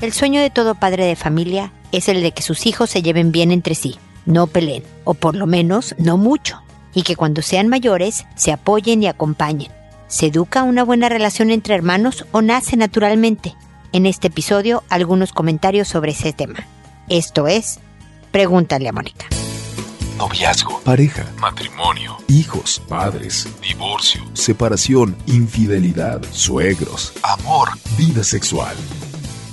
El sueño de todo padre de familia es el de que sus hijos se lleven bien entre sí, no peleen, o por lo menos no mucho, y que cuando sean mayores se apoyen y acompañen. ¿Se educa una buena relación entre hermanos o nace naturalmente? En este episodio algunos comentarios sobre ese tema. Esto es, pregúntale a Mónica. Noviazgo, pareja, matrimonio, hijos, padres, divorcio, separación, infidelidad, suegros, amor, vida sexual.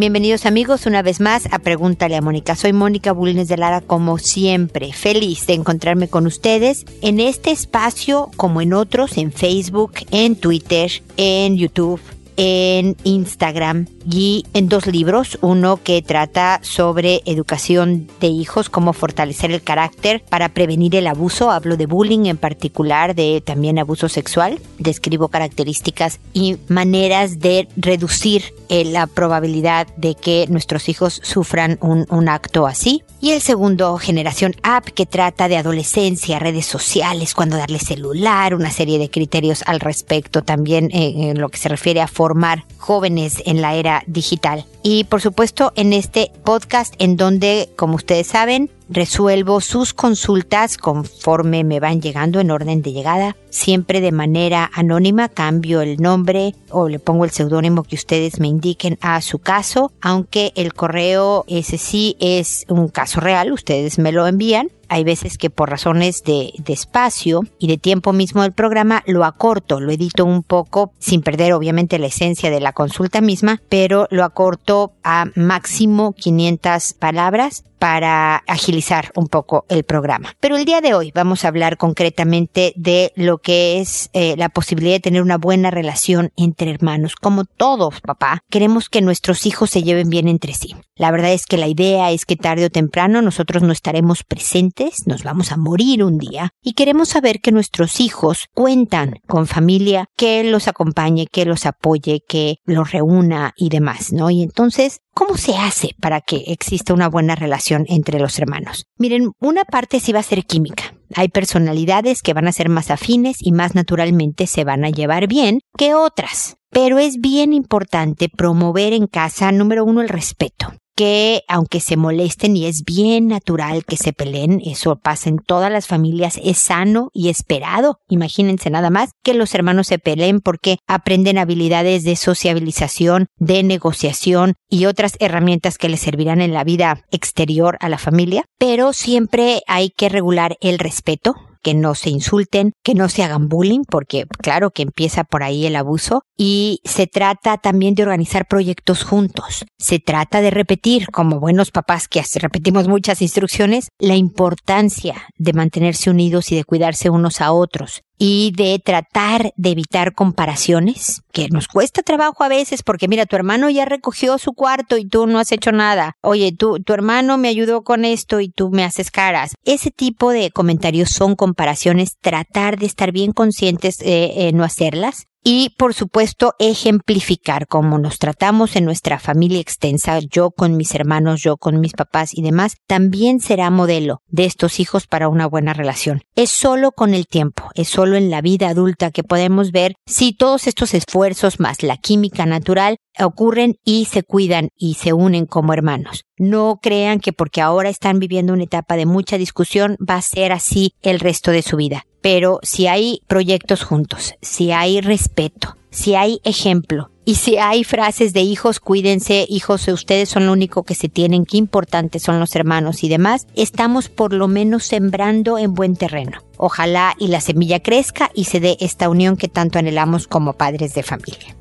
Bienvenidos amigos una vez más a Pregúntale a Mónica. Soy Mónica Bulnes de Lara como siempre, feliz de encontrarme con ustedes en este espacio como en otros, en Facebook, en Twitter, en YouTube en Instagram y en dos libros, uno que trata sobre educación de hijos, cómo fortalecer el carácter para prevenir el abuso, hablo de bullying en particular, de también abuso sexual, describo características y maneras de reducir eh, la probabilidad de que nuestros hijos sufran un, acto así. Y el segundo, Generación App, que trata de adolescencia, redes sociales, cuando darle celular, una serie de criterios al respecto, también eh, en lo que se refiere a formar jóvenes en la era digital. Y por supuesto en este podcast en donde, como ustedes saben, resuelvo sus consultas conforme me van llegando en orden de llegada, siempre de manera anónima, cambio el nombre o le pongo el seudónimo que ustedes me indiquen a su caso, aunque el correo ese sí es un caso real, ustedes me lo envían hay veces que por razones de, espacio y de tiempo mismo del programa lo acorto, lo edito un poco sin perder obviamente la esencia de la consulta misma, pero lo acorto a máximo 500 palabras para agilizar un poco el programa. Pero el día de hoy vamos a hablar concretamente de lo que es eh, la posibilidad de tener una buena relación entre hermanos. Como todos, papá, queremos que nuestros hijos se lleven bien entre sí. La verdad es que la idea es que tarde o temprano nosotros no estaremos presentes, nos vamos a morir un día y queremos saber que nuestros hijos cuentan con familia que los acompañe, que los apoye, que los reúna y demás, ¿no? Y entonces ¿Cómo se hace para que exista una buena relación entre los hermanos? Miren, una parte sí va a ser química. Hay personalidades que van a ser más afines y más naturalmente se van a llevar bien que otras. Pero es bien importante promover en casa, número uno, el respeto que aunque se molesten y es bien natural que se peleen, eso pasa en todas las familias, es sano y esperado. Imagínense nada más que los hermanos se peleen porque aprenden habilidades de sociabilización, de negociación y otras herramientas que les servirán en la vida exterior a la familia, pero siempre hay que regular el respeto, que no se insulten, que no se hagan bullying, porque claro que empieza por ahí el abuso, y se trata también de organizar proyectos juntos. Se trata de repetir, como buenos papás que repetimos muchas instrucciones, la importancia de mantenerse unidos y de cuidarse unos a otros y de tratar de evitar comparaciones, que nos cuesta trabajo a veces porque mira, tu hermano ya recogió su cuarto y tú no has hecho nada. Oye, tu, tu hermano me ayudó con esto y tú me haces caras. Ese tipo de comentarios son comparaciones, tratar de estar bien conscientes de no hacerlas y por supuesto ejemplificar cómo nos tratamos en nuestra familia extensa, yo con mis hermanos, yo con mis papás y demás, también será modelo de estos hijos para una buena relación. Es solo con el tiempo, es solo en la vida adulta que podemos ver si todos estos esfuerzos más la química natural ocurren y se cuidan y se unen como hermanos. No crean que porque ahora están viviendo una etapa de mucha discusión va a ser así el resto de su vida. Pero si hay proyectos juntos, si hay respeto, si hay ejemplo y si hay frases de hijos, cuídense, hijos, ustedes son lo único que se tienen, qué importantes son los hermanos y demás, estamos por lo menos sembrando en buen terreno. Ojalá y la semilla crezca y se dé esta unión que tanto anhelamos como padres de familia.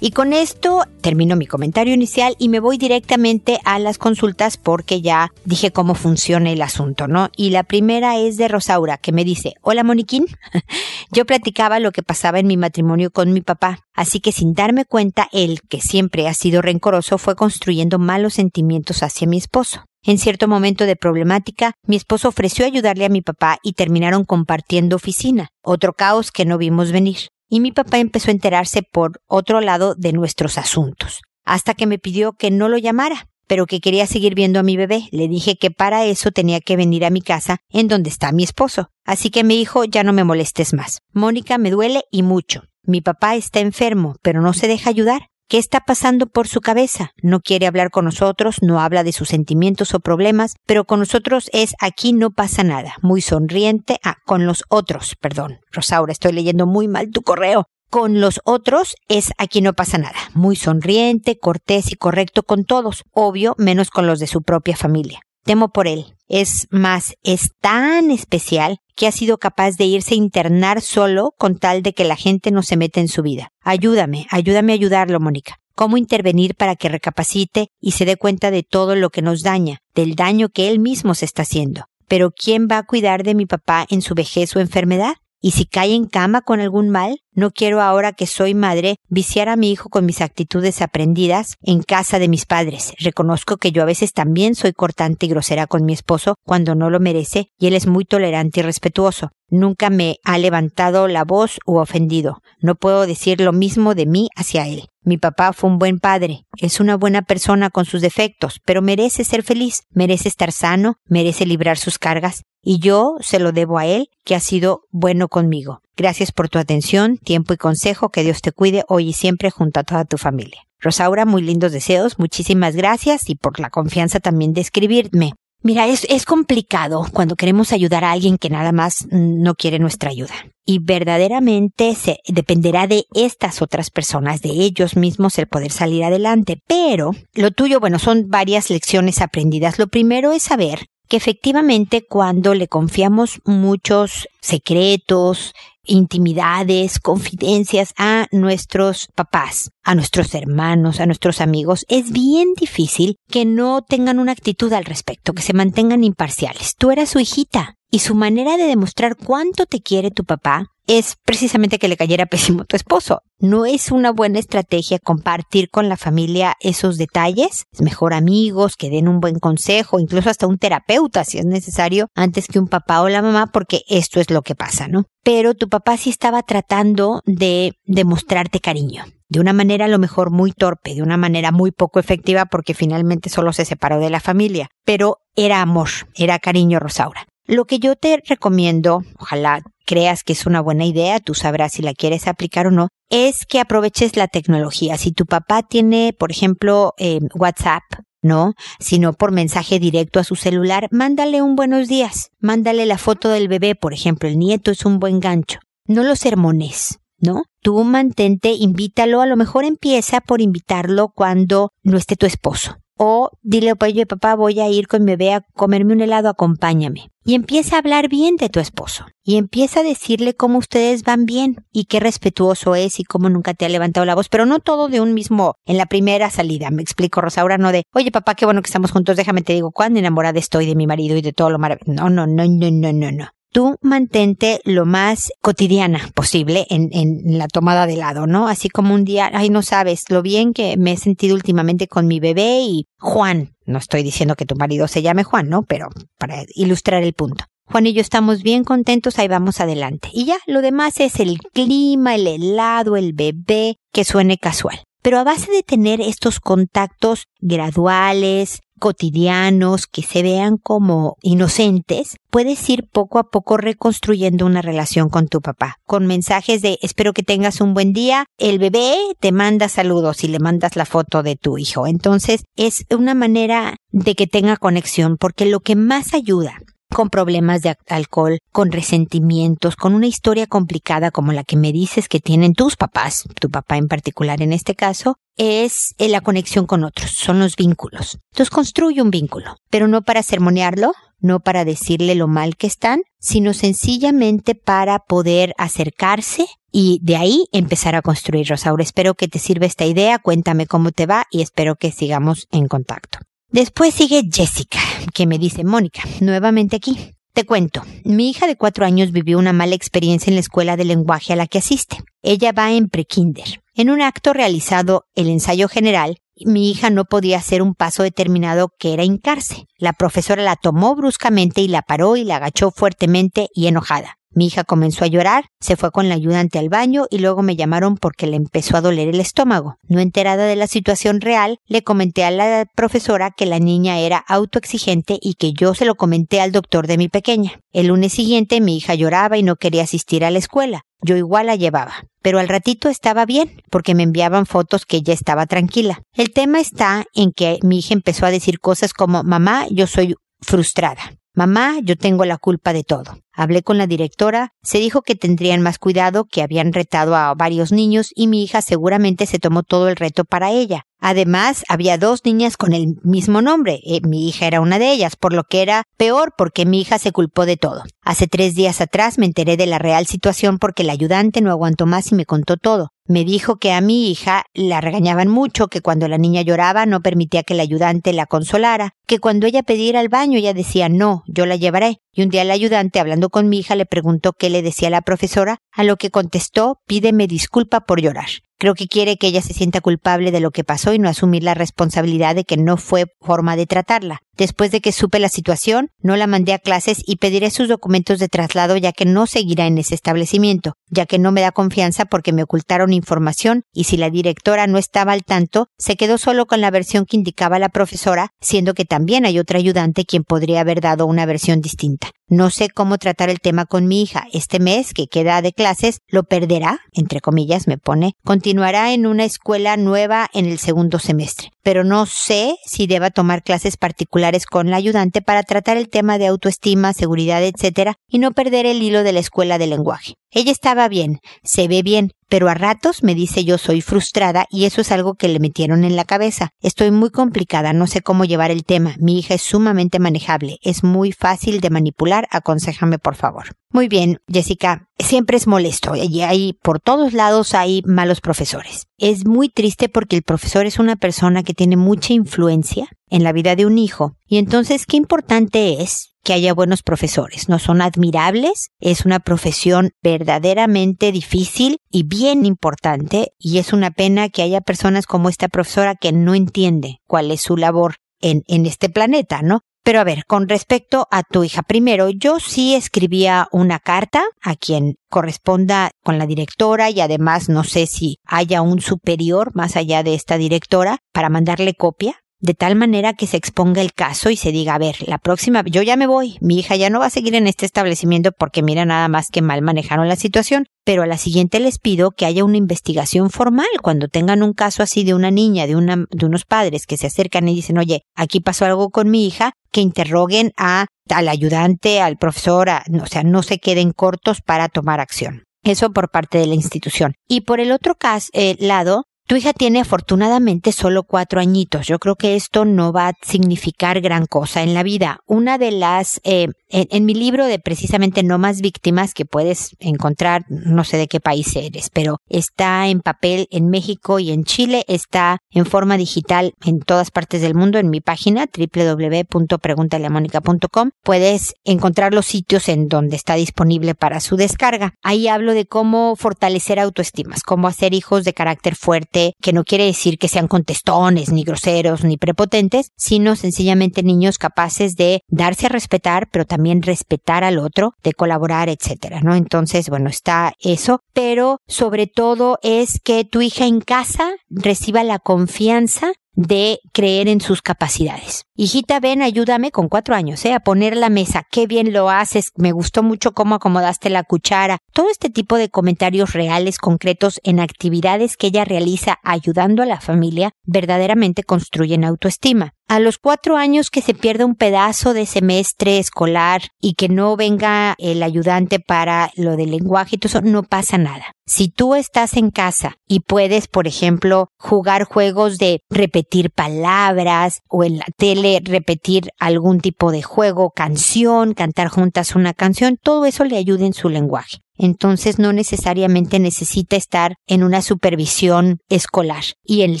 Y con esto termino mi comentario inicial y me voy directamente a las consultas porque ya dije cómo funciona el asunto, ¿no? Y la primera es de Rosaura, que me dice, hola Moniquín, yo platicaba lo que pasaba en mi matrimonio con mi papá, así que sin darme cuenta, él, que siempre ha sido rencoroso, fue construyendo malos sentimientos hacia mi esposo. En cierto momento de problemática, mi esposo ofreció ayudarle a mi papá y terminaron compartiendo oficina, otro caos que no vimos venir. Y mi papá empezó a enterarse por otro lado de nuestros asuntos, hasta que me pidió que no lo llamara, pero que quería seguir viendo a mi bebé. Le dije que para eso tenía que venir a mi casa, en donde está mi esposo. Así que me dijo, ya no me molestes más. Mónica, me duele y mucho. Mi papá está enfermo, pero no se deja ayudar. ¿Qué está pasando por su cabeza? No quiere hablar con nosotros, no habla de sus sentimientos o problemas, pero con nosotros es aquí no pasa nada. Muy sonriente. Ah, con los otros, perdón. Rosaura, estoy leyendo muy mal tu correo. Con los otros es aquí no pasa nada. Muy sonriente, cortés y correcto con todos. Obvio, menos con los de su propia familia. Temo por él. Es más, es tan especial que ha sido capaz de irse a internar solo con tal de que la gente no se meta en su vida. Ayúdame, ayúdame a ayudarlo, Mónica. ¿Cómo intervenir para que recapacite y se dé cuenta de todo lo que nos daña, del daño que él mismo se está haciendo? Pero ¿quién va a cuidar de mi papá en su vejez o enfermedad? Y si cae en cama con algún mal, no quiero ahora que soy madre viciar a mi hijo con mis actitudes aprendidas en casa de mis padres. Reconozco que yo a veces también soy cortante y grosera con mi esposo cuando no lo merece y él es muy tolerante y respetuoso. Nunca me ha levantado la voz u ofendido. No puedo decir lo mismo de mí hacia él. Mi papá fue un buen padre, es una buena persona con sus defectos, pero merece ser feliz, merece estar sano, merece librar sus cargas, y yo se lo debo a él, que ha sido bueno conmigo. Gracias por tu atención, tiempo y consejo, que Dios te cuide hoy y siempre junto a toda tu familia. Rosaura, muy lindos deseos, muchísimas gracias y por la confianza también de escribirme. Mira, es, es complicado cuando queremos ayudar a alguien que nada más no quiere nuestra ayuda. Y verdaderamente se dependerá de estas otras personas, de ellos mismos, el poder salir adelante. Pero lo tuyo, bueno, son varias lecciones aprendidas. Lo primero es saber que efectivamente cuando le confiamos muchos secretos, intimidades, confidencias a nuestros papás, a nuestros hermanos, a nuestros amigos, es bien difícil que no tengan una actitud al respecto, que se mantengan imparciales. Tú eras su hijita y su manera de demostrar cuánto te quiere tu papá es precisamente que le cayera pésimo tu esposo. No es una buena estrategia compartir con la familia esos detalles. Es mejor amigos que den un buen consejo, incluso hasta un terapeuta si es necesario, antes que un papá o la mamá, porque esto es lo que pasa, ¿no? Pero tu papá sí estaba tratando de demostrarte cariño. De una manera a lo mejor muy torpe, de una manera muy poco efectiva porque finalmente solo se separó de la familia. Pero era amor, era cariño, Rosaura. Lo que yo te recomiendo, ojalá creas que es una buena idea, tú sabrás si la quieres aplicar o no, es que aproveches la tecnología. Si tu papá tiene, por ejemplo, eh, WhatsApp, ¿no? Sino por mensaje directo a su celular, mándale un buenos días, mándale la foto del bebé, por ejemplo, el nieto es un buen gancho. No lo sermones, ¿no? Tú mantente, invítalo, a lo mejor empieza por invitarlo cuando no esté tu esposo. O dile, oye papá, voy a ir con mi bebé a comerme un helado, acompáñame. Y empieza a hablar bien de tu esposo. Y empieza a decirle cómo ustedes van bien y qué respetuoso es y cómo nunca te ha levantado la voz. Pero no todo de un mismo, en la primera salida. Me explico, Rosaura, no de, oye papá, qué bueno que estamos juntos, déjame te digo cuán enamorada estoy de mi marido y de todo lo maravilloso. No, no, no, no, no, no, no tú mantente lo más cotidiana posible en, en la tomada de lado, ¿no? Así como un día, ay, no sabes lo bien que me he sentido últimamente con mi bebé y Juan. No estoy diciendo que tu marido se llame Juan, ¿no? Pero para ilustrar el punto. Juan y yo estamos bien contentos, ahí vamos adelante. Y ya, lo demás es el clima, el helado, el bebé, que suene casual. Pero a base de tener estos contactos graduales, cotidianos, que se vean como inocentes, puedes ir poco a poco reconstruyendo una relación con tu papá, con mensajes de espero que tengas un buen día, el bebé te manda saludos y le mandas la foto de tu hijo. Entonces es una manera de que tenga conexión, porque lo que más ayuda con problemas de alcohol, con resentimientos, con una historia complicada como la que me dices que tienen tus papás, tu papá en particular en este caso, es eh, la conexión con otros, son los vínculos. Entonces construye un vínculo, pero no para sermonearlo, no para decirle lo mal que están, sino sencillamente para poder acercarse y de ahí empezar a construir, Rosaura. Espero que te sirva esta idea, cuéntame cómo te va y espero que sigamos en contacto. Después sigue Jessica, que me dice, Mónica, nuevamente aquí. Te cuento, mi hija de cuatro años vivió una mala experiencia en la escuela de lenguaje a la que asiste. Ella va en prekinder. En un acto realizado el ensayo general, mi hija no podía hacer un paso determinado que era hincarse. La profesora la tomó bruscamente y la paró y la agachó fuertemente y enojada. Mi hija comenzó a llorar, se fue con la ayudante al baño y luego me llamaron porque le empezó a doler el estómago. No enterada de la situación real, le comenté a la profesora que la niña era autoexigente y que yo se lo comenté al doctor de mi pequeña. El lunes siguiente mi hija lloraba y no quería asistir a la escuela. Yo igual la llevaba. Pero al ratito estaba bien, porque me enviaban fotos que ella estaba tranquila. El tema está en que mi hija empezó a decir cosas como mamá, yo soy frustrada. Mamá, yo tengo la culpa de todo. Hablé con la directora, se dijo que tendrían más cuidado, que habían retado a varios niños y mi hija seguramente se tomó todo el reto para ella. Además, había dos niñas con el mismo nombre. Eh, mi hija era una de ellas, por lo que era peor porque mi hija se culpó de todo. Hace tres días atrás me enteré de la real situación porque la ayudante no aguantó más y me contó todo. Me dijo que a mi hija la regañaban mucho, que cuando la niña lloraba no permitía que la ayudante la consolara, que cuando ella pedía al baño ella decía no, yo la llevaré. Y un día el ayudante, hablando con mi hija, le preguntó qué le decía la profesora, a lo que contestó pídeme disculpa por llorar. Creo que quiere que ella se sienta culpable de lo que pasó y no asumir la responsabilidad de que no fue forma de tratarla. Después de que supe la situación, no la mandé a clases y pediré sus documentos de traslado ya que no seguirá en ese establecimiento, ya que no me da confianza porque me ocultaron información y si la directora no estaba al tanto, se quedó solo con la versión que indicaba la profesora, siendo que también hay otra ayudante quien podría haber dado una versión distinta. No sé cómo tratar el tema con mi hija. Este mes que queda de clases lo perderá, entre comillas me pone, continuará en una escuela nueva en el segundo semestre. Pero no sé si deba tomar clases particulares con la ayudante para tratar el tema de autoestima, seguridad, etc. y no perder el hilo de la escuela de lenguaje. Ella estaba bien, se ve bien, pero a ratos me dice yo soy frustrada y eso es algo que le metieron en la cabeza. Estoy muy complicada, no sé cómo llevar el tema. Mi hija es sumamente manejable, es muy fácil de manipular, aconsejame por favor. Muy bien, Jessica, siempre es molesto y hay por todos lados hay malos profesores. Es muy triste porque el profesor es una persona que tiene mucha influencia en la vida de un hijo y entonces qué importante es que haya buenos profesores. No son admirables, es una profesión verdaderamente difícil y bien importante y es una pena que haya personas como esta profesora que no entiende cuál es su labor en, en este planeta, ¿no? Pero a ver, con respecto a tu hija, primero, yo sí escribía una carta a quien corresponda con la directora y además no sé si haya un superior más allá de esta directora para mandarle copia de tal manera que se exponga el caso y se diga, a ver, la próxima, yo ya me voy, mi hija ya no va a seguir en este establecimiento porque mira nada más que mal manejaron la situación, pero a la siguiente les pido que haya una investigación formal cuando tengan un caso así de una niña, de, una, de unos padres que se acercan y dicen, oye, aquí pasó algo con mi hija, que interroguen a, al ayudante, al profesor, o sea, no se queden cortos para tomar acción. Eso por parte de la institución. Y por el otro caso, eh, lado, tu hija tiene afortunadamente solo cuatro añitos. Yo creo que esto no va a significar gran cosa en la vida. Una de las, eh, en, mi libro de precisamente No más víctimas que puedes encontrar, no sé de qué país eres, pero está en papel en México y en Chile, está en forma digital en todas partes del mundo en mi página www.preguntaleamónica.com. Puedes encontrar los sitios en donde está disponible para su descarga. Ahí hablo de cómo fortalecer autoestimas, cómo hacer hijos de carácter fuerte que no quiere decir que sean contestones, ni groseros, ni prepotentes, sino sencillamente niños capaces de darse a respetar, pero también respetar al otro, de colaborar, etcétera, ¿no? Entonces, bueno, está eso, pero sobre todo es que tu hija en casa reciba la confianza de creer en sus capacidades. Hijita, ven, ayúdame con cuatro años, ¿eh? A poner la mesa. Qué bien lo haces. Me gustó mucho cómo acomodaste la cuchara. Todo este tipo de comentarios reales, concretos en actividades que ella realiza ayudando a la familia, verdaderamente construyen autoestima a los cuatro años que se pierda un pedazo de semestre escolar y que no venga el ayudante para lo del lenguaje y todo eso, no pasa nada. Si tú estás en casa y puedes, por ejemplo, jugar juegos de repetir palabras o en la tele repetir algún tipo de juego, canción, cantar juntas una canción, todo eso le ayuda en su lenguaje. Entonces no necesariamente necesita estar en una supervisión escolar. Y en el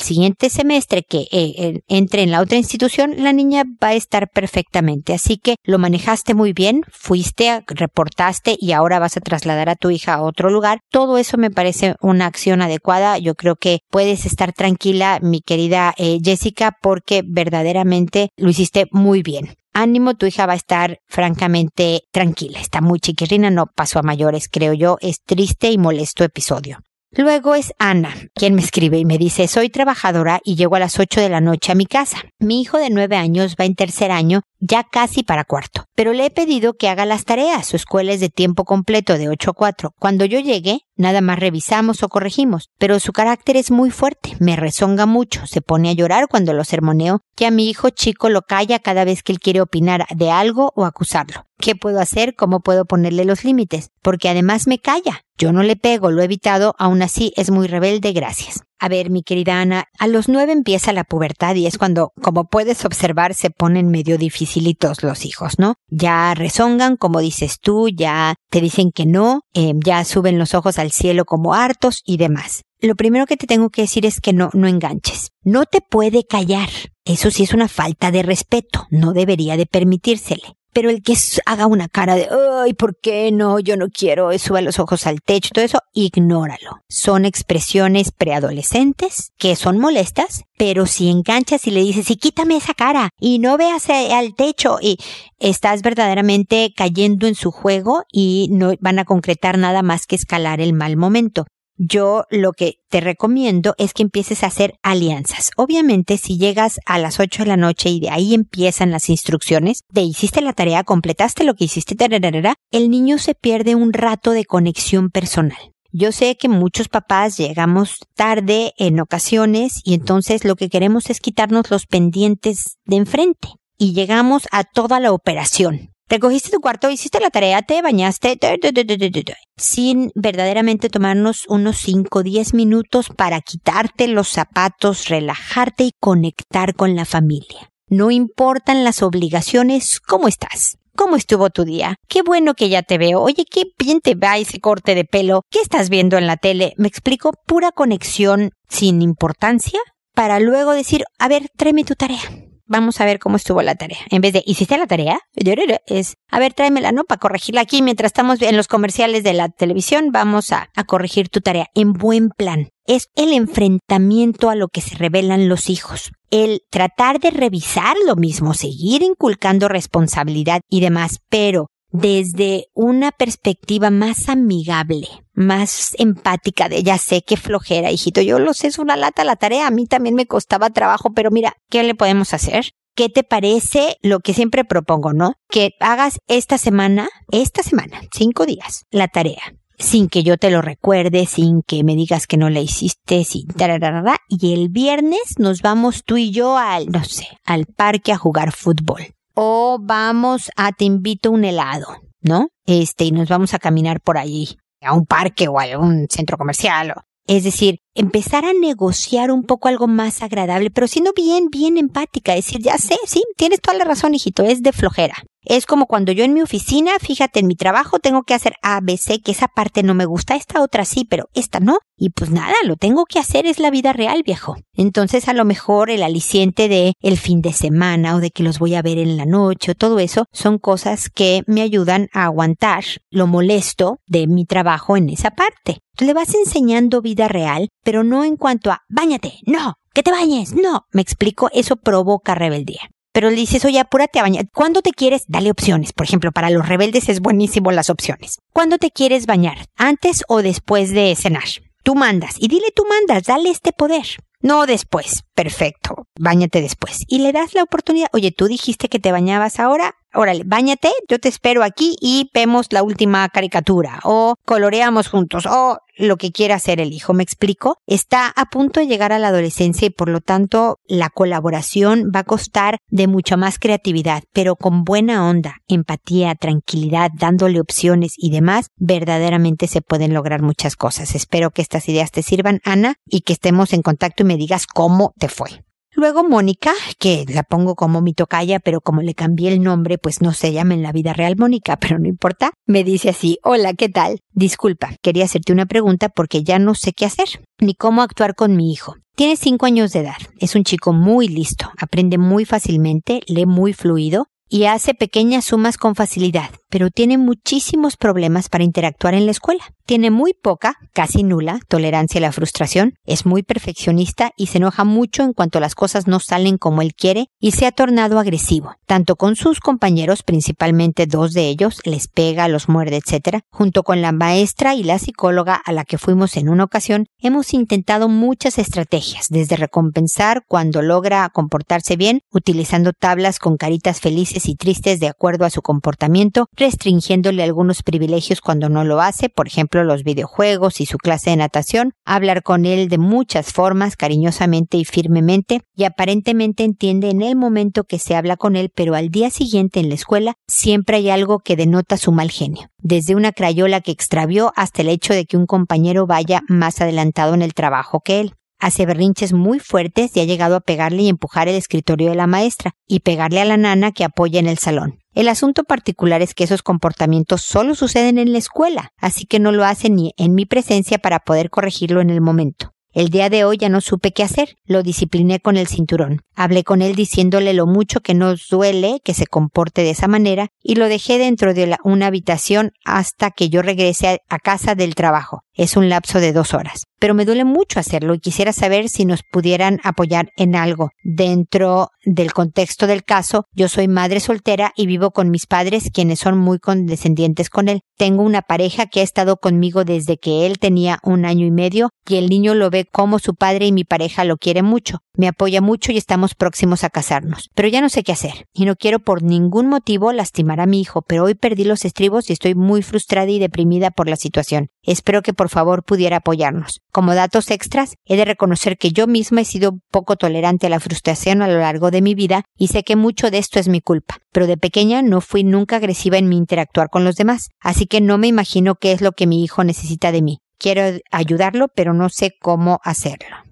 siguiente semestre que eh, entre en la otra institución, la niña va a estar perfectamente. Así que lo manejaste muy bien, fuiste, reportaste y ahora vas a trasladar a tu hija a otro lugar. Todo eso me parece una acción adecuada. Yo creo que puedes estar tranquila, mi querida eh, Jessica, porque verdaderamente lo hiciste muy bien. Ánimo, tu hija va a estar francamente tranquila. Está muy chiquirrina, no pasó a mayores, creo yo. Es triste y molesto episodio. Luego es Ana, quien me escribe y me dice, soy trabajadora y llego a las 8 de la noche a mi casa. Mi hijo de 9 años va en tercer año, ya casi para cuarto, pero le he pedido que haga las tareas. Su escuela es de tiempo completo de 8 a 4. Cuando yo llegue, nada más revisamos o corregimos, pero su carácter es muy fuerte, me rezonga mucho, se pone a llorar cuando lo sermoneo, que a mi hijo chico lo calla cada vez que él quiere opinar de algo o acusarlo. ¿Qué puedo hacer? ¿Cómo puedo ponerle los límites? Porque además me calla. Yo no le pego, lo he evitado, aún así es muy rebelde, gracias. A ver, mi querida Ana, a los nueve empieza la pubertad y es cuando, como puedes observar, se ponen medio dificilitos los hijos, ¿no? Ya rezongan, como dices tú, ya te dicen que no, eh, ya suben los ojos al cielo como hartos y demás. Lo primero que te tengo que decir es que no, no enganches. No te puede callar. Eso sí es una falta de respeto. No debería de permitírsele pero el que haga una cara de, ay, ¿por qué no? Yo no quiero, sube los ojos al techo, todo eso, ignóralo. Son expresiones preadolescentes que son molestas, pero si enganchas y le dices, y quítame esa cara, y no veas al techo, y estás verdaderamente cayendo en su juego y no van a concretar nada más que escalar el mal momento yo lo que te recomiendo es que empieces a hacer alianzas. Obviamente, si llegas a las 8 de la noche y de ahí empiezan las instrucciones, de hiciste la tarea, completaste lo que hiciste, el niño se pierde un rato de conexión personal. Yo sé que muchos papás llegamos tarde en ocasiones y entonces lo que queremos es quitarnos los pendientes de enfrente y llegamos a toda la operación. Recogiste tu cuarto, hiciste la tarea, te bañaste, sin verdaderamente tomarnos unos 5 o 10 minutos para quitarte los zapatos, relajarte y conectar con la familia. No importan las obligaciones, ¿cómo estás? ¿Cómo estuvo tu día? Qué bueno que ya te veo. Oye, qué bien te va ese corte de pelo. ¿Qué estás viendo en la tele? Me explico, pura conexión sin importancia para luego decir, a ver, tráeme tu tarea vamos a ver cómo estuvo la tarea. En vez de, ¿hiciste la tarea? Es, a ver, tráemela, ¿no? Para corregirla aquí. Mientras estamos en los comerciales de la televisión, vamos a, a corregir tu tarea en buen plan. Es el enfrentamiento a lo que se revelan los hijos. El tratar de revisar lo mismo, seguir inculcando responsabilidad y demás, pero desde una perspectiva más amigable, más empática de ya sé qué flojera, hijito, yo lo sé, es una lata la tarea, a mí también me costaba trabajo, pero mira, ¿qué le podemos hacer? ¿Qué te parece lo que siempre propongo, no? Que hagas esta semana, esta semana, cinco días, la tarea sin que yo te lo recuerde, sin que me digas que no la hiciste, sin y el viernes nos vamos tú y yo al, no sé, al parque a jugar fútbol o vamos a te invito un helado, ¿no? Este, y nos vamos a caminar por allí, a un parque o a un centro comercial. es decir, empezar a negociar un poco algo más agradable, pero siendo bien, bien empática, decir, ya sé, sí, tienes toda la razón, hijito, es de flojera. Es como cuando yo en mi oficina, fíjate, en mi trabajo tengo que hacer A, B, C, que esa parte no me gusta, esta otra sí, pero esta no. Y pues nada, lo tengo que hacer, es la vida real, viejo. Entonces a lo mejor el aliciente de el fin de semana o de que los voy a ver en la noche o todo eso son cosas que me ayudan a aguantar lo molesto de mi trabajo en esa parte. Le vas enseñando vida real, pero no en cuanto a, báñate, no, que te bañes, no. Me explico, eso provoca rebeldía. Pero le dices, oye, apúrate a bañar. ¿Cuándo te quieres? Dale opciones. Por ejemplo, para los rebeldes es buenísimo las opciones. ¿Cuándo te quieres bañar? ¿Antes o después de cenar? Tú mandas. Y dile tú mandas, dale este poder. No después. Perfecto. Báñate después. Y le das la oportunidad. Oye, tú dijiste que te bañabas ahora. Órale, báñate, yo te espero aquí y vemos la última caricatura. O coloreamos juntos. O lo que quiera hacer el hijo. ¿Me explico? Está a punto de llegar a la adolescencia y por lo tanto la colaboración va a costar de mucha más creatividad, pero con buena onda, empatía, tranquilidad, dándole opciones y demás, verdaderamente se pueden lograr muchas cosas. Espero que estas ideas te sirvan, Ana, y que estemos en contacto y me digas cómo te fue. Luego Mónica, que la pongo como mi tocaya, pero como le cambié el nombre, pues no se llama en la vida real Mónica, pero no importa, me dice así, hola, ¿qué tal? Disculpa, quería hacerte una pregunta porque ya no sé qué hacer, ni cómo actuar con mi hijo. Tiene cinco años de edad, es un chico muy listo, aprende muy fácilmente, lee muy fluido y hace pequeñas sumas con facilidad, pero tiene muchísimos problemas para interactuar en la escuela. Tiene muy poca, casi nula, tolerancia a la frustración, es muy perfeccionista y se enoja mucho en cuanto las cosas no salen como él quiere y se ha tornado agresivo, tanto con sus compañeros, principalmente dos de ellos, les pega, los muerde, etc. Junto con la maestra y la psicóloga a la que fuimos en una ocasión, hemos intentado muchas estrategias, desde recompensar cuando logra comportarse bien, utilizando tablas con caritas felices y tristes de acuerdo a su comportamiento, restringiéndole algunos privilegios cuando no lo hace, por ejemplo los videojuegos y su clase de natación, hablar con él de muchas formas, cariñosamente y firmemente, y aparentemente entiende en el momento que se habla con él, pero al día siguiente en la escuela siempre hay algo que denota su mal genio, desde una crayola que extravió hasta el hecho de que un compañero vaya más adelantado en el trabajo que él hace berrinches muy fuertes y ha llegado a pegarle y empujar el escritorio de la maestra y pegarle a la nana que apoya en el salón. El asunto particular es que esos comportamientos solo suceden en la escuela, así que no lo hace ni en mi presencia para poder corregirlo en el momento. El día de hoy ya no supe qué hacer, lo discipliné con el cinturón. Hablé con él diciéndole lo mucho que nos duele que se comporte de esa manera y lo dejé dentro de una habitación hasta que yo regrese a casa del trabajo. Es un lapso de dos horas pero me duele mucho hacerlo y quisiera saber si nos pudieran apoyar en algo. Dentro del contexto del caso, yo soy madre soltera y vivo con mis padres, quienes son muy condescendientes con él. Tengo una pareja que ha estado conmigo desde que él tenía un año y medio y el niño lo ve como su padre y mi pareja lo quiere mucho. Me apoya mucho y estamos próximos a casarnos. Pero ya no sé qué hacer y no quiero por ningún motivo lastimar a mi hijo, pero hoy perdí los estribos y estoy muy frustrada y deprimida por la situación. Espero que por favor pudiera apoyarnos. Como datos extras, he de reconocer que yo misma he sido poco tolerante a la frustración a lo largo de mi vida y sé que mucho de esto es mi culpa, pero de pequeña no fui nunca agresiva en mi interactuar con los demás, así que no me imagino qué es lo que mi hijo necesita de mí. Quiero ayudarlo, pero no sé cómo hacerlo.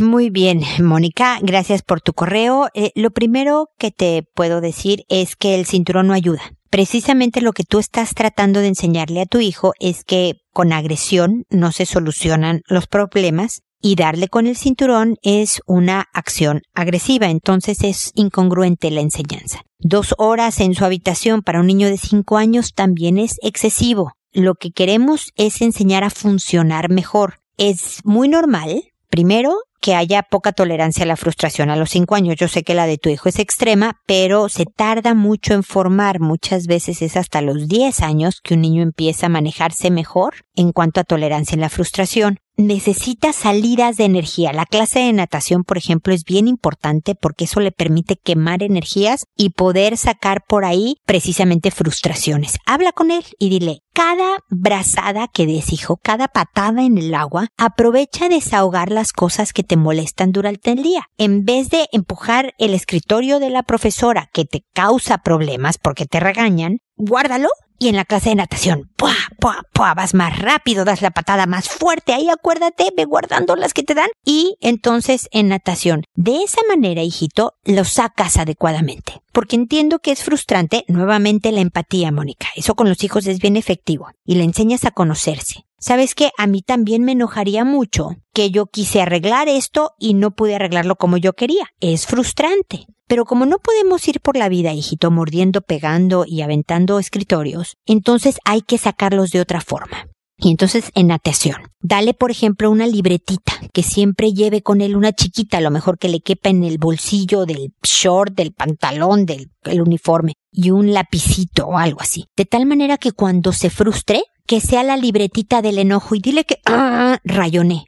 Muy bien, Mónica, gracias por tu correo. Eh, lo primero que te puedo decir es que el cinturón no ayuda. Precisamente lo que tú estás tratando de enseñarle a tu hijo es que con agresión no se solucionan los problemas y darle con el cinturón es una acción agresiva, entonces es incongruente la enseñanza. Dos horas en su habitación para un niño de cinco años también es excesivo. Lo que queremos es enseñar a funcionar mejor. Es muy normal, primero, que haya poca tolerancia a la frustración a los cinco años. Yo sé que la de tu hijo es extrema, pero se tarda mucho en formar. Muchas veces es hasta los diez años que un niño empieza a manejarse mejor en cuanto a tolerancia en la frustración necesita salidas de energía. La clase de natación, por ejemplo, es bien importante porque eso le permite quemar energías y poder sacar por ahí precisamente frustraciones. Habla con él y dile, cada brazada que des, hijo, cada patada en el agua, aprovecha desahogar las cosas que te molestan durante el día. En vez de empujar el escritorio de la profesora que te causa problemas porque te regañan, guárdalo y en la clase de natación, ¡pua, pua, pua! Vas más rápido, das la patada más fuerte, ahí acuérdate, ve guardando las que te dan. Y entonces en natación, de esa manera, hijito, lo sacas adecuadamente. Porque entiendo que es frustrante, nuevamente la empatía, Mónica. Eso con los hijos es bien efectivo. Y le enseñas a conocerse. ¿Sabes qué? A mí también me enojaría mucho que yo quise arreglar esto y no pude arreglarlo como yo quería. Es frustrante. Pero como no podemos ir por la vida, hijito, mordiendo, pegando y aventando escritorios, entonces hay que sacarlos de otra forma. Y entonces en natación, dale por ejemplo una libretita que siempre lleve con él una chiquita, a lo mejor que le quepa en el bolsillo del short, del pantalón, del uniforme, y un lapicito o algo así. De tal manera que cuando se frustre, que sea la libretita del enojo y dile que ah, rayoné.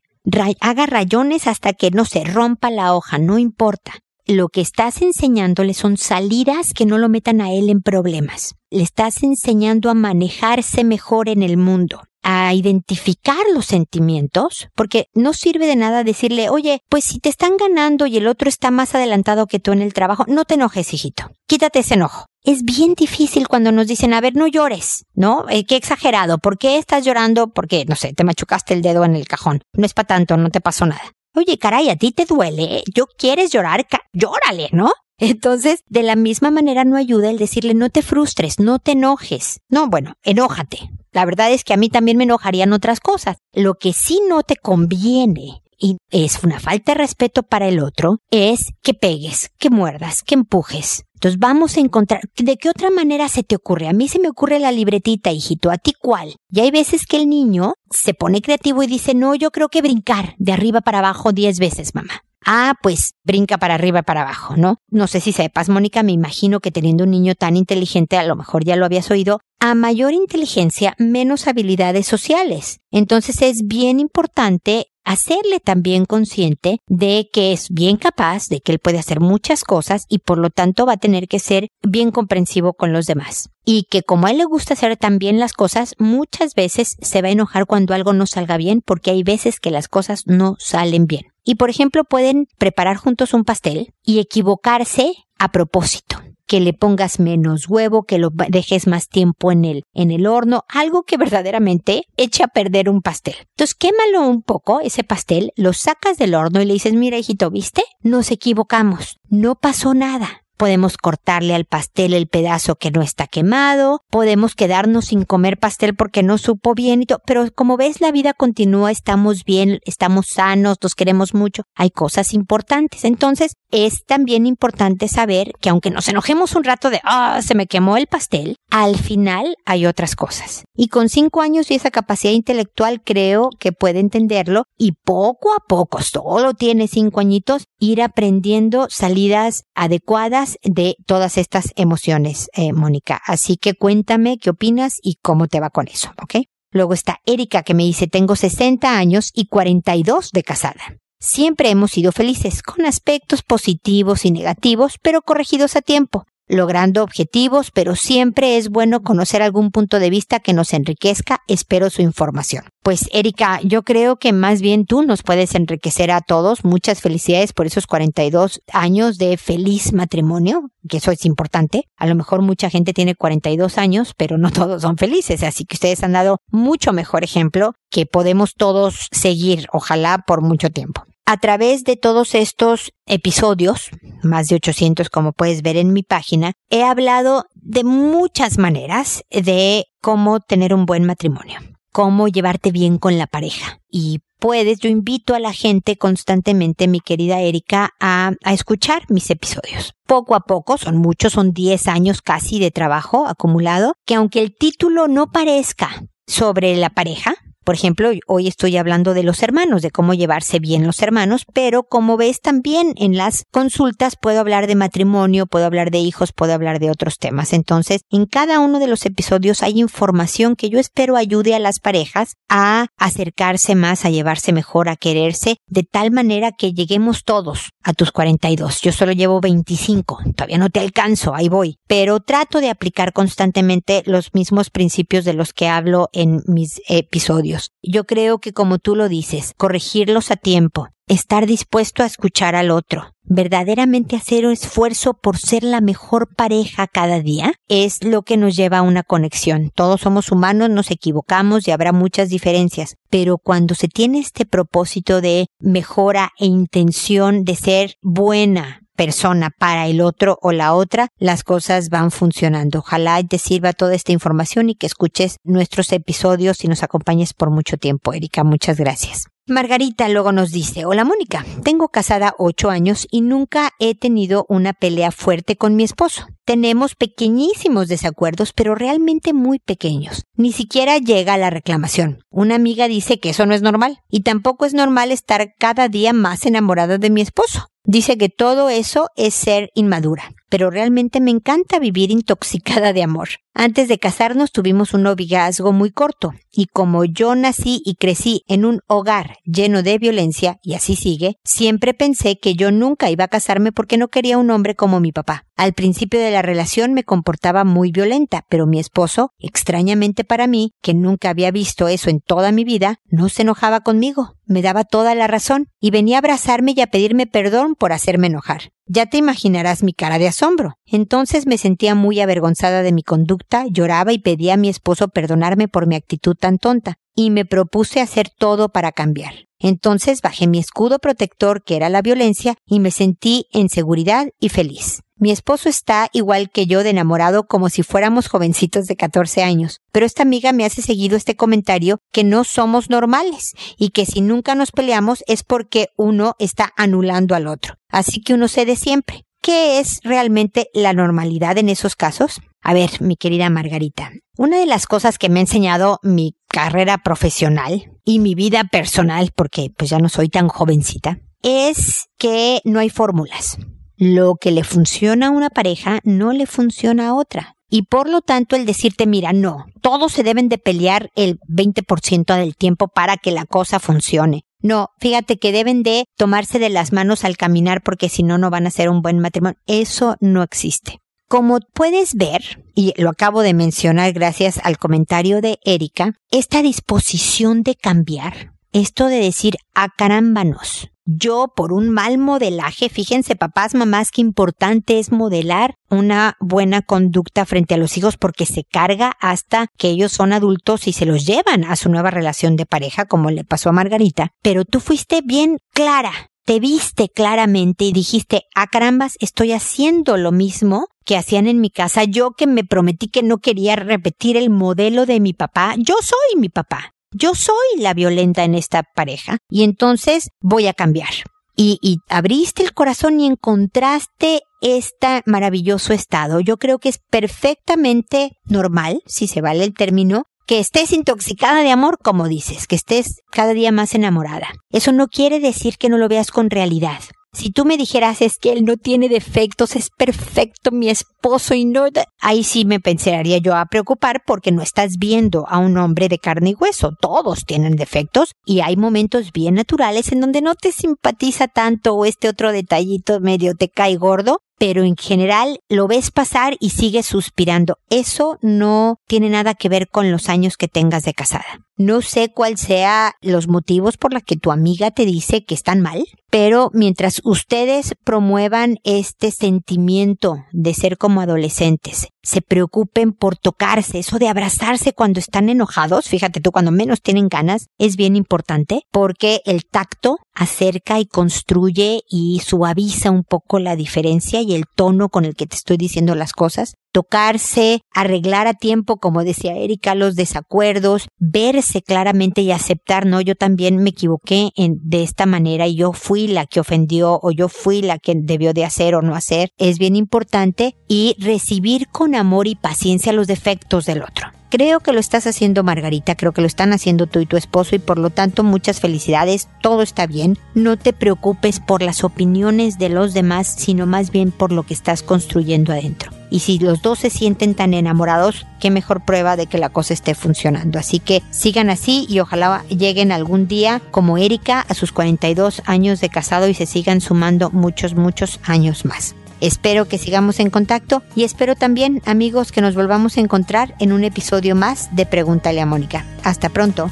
haga rayones hasta que no se rompa la hoja, no importa lo que estás enseñándole son salidas que no lo metan a él en problemas. Le estás enseñando a manejarse mejor en el mundo a identificar los sentimientos, porque no sirve de nada decirle, oye, pues si te están ganando y el otro está más adelantado que tú en el trabajo, no te enojes, hijito. Quítate ese enojo. Es bien difícil cuando nos dicen, a ver, no llores, ¿no? Eh, qué exagerado. ¿Por qué estás llorando? Porque, no sé, te machucaste el dedo en el cajón. No es para tanto, no te pasó nada. Oye, caray, a ti te duele, yo quieres llorar, llórale, ¿no? Entonces, de la misma manera no ayuda el decirle no te frustres, no te enojes. No, bueno, enójate. La verdad es que a mí también me enojarían otras cosas. Lo que sí no te conviene y es una falta de respeto para el otro, es que pegues, que muerdas, que empujes. Entonces vamos a encontrar, ¿de qué otra manera se te ocurre? A mí se me ocurre la libretita, hijito, ¿a ti cuál? Y hay veces que el niño se pone creativo y dice, no, yo creo que brincar de arriba para abajo diez veces, mamá. Ah, pues brinca para arriba para abajo, ¿no? No sé si sepas, Mónica, me imagino que teniendo un niño tan inteligente, a lo mejor ya lo habías oído, a mayor inteligencia, menos habilidades sociales. Entonces es bien importante hacerle también consciente de que es bien capaz, de que él puede hacer muchas cosas y por lo tanto va a tener que ser bien comprensivo con los demás. Y que como a él le gusta hacer también las cosas, muchas veces se va a enojar cuando algo no salga bien porque hay veces que las cosas no salen bien. Y por ejemplo pueden preparar juntos un pastel y equivocarse a propósito que le pongas menos huevo, que lo dejes más tiempo en el, en el horno, algo que verdaderamente eche a perder un pastel. Entonces quémalo un poco, ese pastel, lo sacas del horno y le dices, mira hijito, ¿viste? Nos equivocamos, no pasó nada. Podemos cortarle al pastel el pedazo que no está quemado, podemos quedarnos sin comer pastel porque no supo bien y todo, pero como ves la vida continúa, estamos bien, estamos sanos, nos queremos mucho, hay cosas importantes. Entonces, es también importante saber que aunque nos enojemos un rato de, ah, se me quemó el pastel, al final hay otras cosas. Y con cinco años y esa capacidad intelectual creo que puede entenderlo y poco a poco, solo tiene cinco añitos, ir aprendiendo salidas adecuadas de todas estas emociones, eh, Mónica. Así que cuéntame qué opinas y cómo te va con eso, ¿ok? Luego está Erika que me dice, tengo 60 años y 42 de casada. Siempre hemos sido felices, con aspectos positivos y negativos, pero corregidos a tiempo, logrando objetivos, pero siempre es bueno conocer algún punto de vista que nos enriquezca. Espero su información. Pues Erika, yo creo que más bien tú nos puedes enriquecer a todos. Muchas felicidades por esos 42 años de feliz matrimonio, que eso es importante. A lo mejor mucha gente tiene 42 años, pero no todos son felices, así que ustedes han dado mucho mejor ejemplo que podemos todos seguir, ojalá por mucho tiempo a través de todos estos episodios, más de 800 como puedes ver en mi página, he hablado de muchas maneras de cómo tener un buen matrimonio, cómo llevarte bien con la pareja. Y puedes, yo invito a la gente constantemente, mi querida Erika, a, a escuchar mis episodios. Poco a poco, son muchos, son 10 años casi de trabajo acumulado, que aunque el título no parezca sobre la pareja, por ejemplo, hoy estoy hablando de los hermanos, de cómo llevarse bien los hermanos, pero como ves también en las consultas puedo hablar de matrimonio, puedo hablar de hijos, puedo hablar de otros temas. Entonces, en cada uno de los episodios hay información que yo espero ayude a las parejas a acercarse más, a llevarse mejor, a quererse, de tal manera que lleguemos todos a tus 42. Yo solo llevo 25, todavía no te alcanzo, ahí voy, pero trato de aplicar constantemente los mismos principios de los que hablo en mis episodios. Yo creo que como tú lo dices, corregirlos a tiempo, estar dispuesto a escuchar al otro, verdaderamente hacer un esfuerzo por ser la mejor pareja cada día, es lo que nos lleva a una conexión. Todos somos humanos, nos equivocamos y habrá muchas diferencias, pero cuando se tiene este propósito de mejora e intención de ser buena, persona para el otro o la otra, las cosas van funcionando. Ojalá te sirva toda esta información y que escuches nuestros episodios y nos acompañes por mucho tiempo. Erika, muchas gracias. Margarita luego nos dice, hola Mónica, tengo casada ocho años y nunca he tenido una pelea fuerte con mi esposo. Tenemos pequeñísimos desacuerdos, pero realmente muy pequeños. Ni siquiera llega la reclamación. Una amiga dice que eso no es normal y tampoco es normal estar cada día más enamorada de mi esposo. Dice que todo eso es ser inmadura, pero realmente me encanta vivir intoxicada de amor. Antes de casarnos tuvimos un noviazgo muy corto y como yo nací y crecí en un hogar lleno de violencia, y así sigue, siempre pensé que yo nunca iba a casarme porque no quería un hombre como mi papá. Al principio de la relación me comportaba muy violenta, pero mi esposo, extrañamente para mí, que nunca había visto eso en toda mi vida, no se enojaba conmigo, me daba toda la razón y venía a abrazarme y a pedirme perdón por hacerme enojar. Ya te imaginarás mi cara de asombro. Entonces me sentía muy avergonzada de mi conducta lloraba y pedía a mi esposo perdonarme por mi actitud tan tonta, y me propuse hacer todo para cambiar. Entonces bajé mi escudo protector, que era la violencia, y me sentí en seguridad y feliz. Mi esposo está igual que yo de enamorado como si fuéramos jovencitos de 14 años, pero esta amiga me hace seguido este comentario que no somos normales y que si nunca nos peleamos es porque uno está anulando al otro. Así que uno cede siempre. ¿Qué es realmente la normalidad en esos casos? A ver, mi querida Margarita, una de las cosas que me ha enseñado mi carrera profesional y mi vida personal, porque pues ya no soy tan jovencita, es que no hay fórmulas. Lo que le funciona a una pareja no le funciona a otra. Y por lo tanto el decirte, mira, no, todos se deben de pelear el 20% del tiempo para que la cosa funcione. No, fíjate que deben de tomarse de las manos al caminar porque si no, no van a ser un buen matrimonio. Eso no existe. Como puedes ver, y lo acabo de mencionar gracias al comentario de Erika, esta disposición de cambiar, esto de decir, a ah, carámbanos, yo por un mal modelaje, fíjense papás, mamás, qué importante es modelar una buena conducta frente a los hijos porque se carga hasta que ellos son adultos y se los llevan a su nueva relación de pareja como le pasó a Margarita. Pero tú fuiste bien clara, te viste claramente y dijiste, a ah, carambas, estoy haciendo lo mismo que hacían en mi casa, yo que me prometí que no quería repetir el modelo de mi papá, yo soy mi papá yo soy la violenta en esta pareja y entonces voy a cambiar. Y, y, abriste el corazón y encontraste este maravilloso estado. Yo creo que es perfectamente normal, si se vale el término, que estés intoxicada de amor, como dices, que estés cada día más enamorada. Eso no quiere decir que no lo veas con realidad. Si tú me dijeras es que él no tiene defectos, es perfecto mi esposo y no, ahí sí me pensaría yo a preocupar porque no estás viendo a un hombre de carne y hueso. Todos tienen defectos y hay momentos bien naturales en donde no te simpatiza tanto o este otro detallito medio te cae gordo, pero en general lo ves pasar y sigues suspirando. Eso no tiene nada que ver con los años que tengas de casada. No sé cuál sea los motivos por los que tu amiga te dice que están mal, pero mientras ustedes promuevan este sentimiento de ser como adolescentes, se preocupen por tocarse, eso de abrazarse cuando están enojados, fíjate tú, cuando menos tienen ganas, es bien importante porque el tacto acerca y construye y suaviza un poco la diferencia y el tono con el que te estoy diciendo las cosas tocarse, arreglar a tiempo, como decía Erika, los desacuerdos, verse claramente y aceptar, no, yo también me equivoqué en, de esta manera y yo fui la que ofendió o yo fui la que debió de hacer o no hacer, es bien importante y recibir con amor y paciencia los defectos del otro. Creo que lo estás haciendo Margarita, creo que lo están haciendo tú y tu esposo y por lo tanto muchas felicidades, todo está bien. No te preocupes por las opiniones de los demás, sino más bien por lo que estás construyendo adentro. Y si los dos se sienten tan enamorados, qué mejor prueba de que la cosa esté funcionando. Así que sigan así y ojalá lleguen algún día como Erika a sus 42 años de casado y se sigan sumando muchos, muchos años más. Espero que sigamos en contacto y espero también, amigos, que nos volvamos a encontrar en un episodio más de Pregúntale a Mónica. Hasta pronto.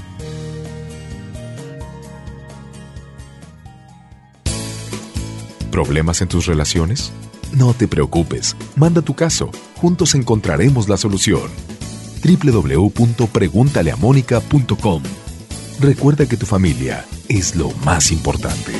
¿Problemas en tus relaciones? No te preocupes, manda tu caso, juntos encontraremos la solución. www.preguntaleamónica.com Recuerda que tu familia es lo más importante.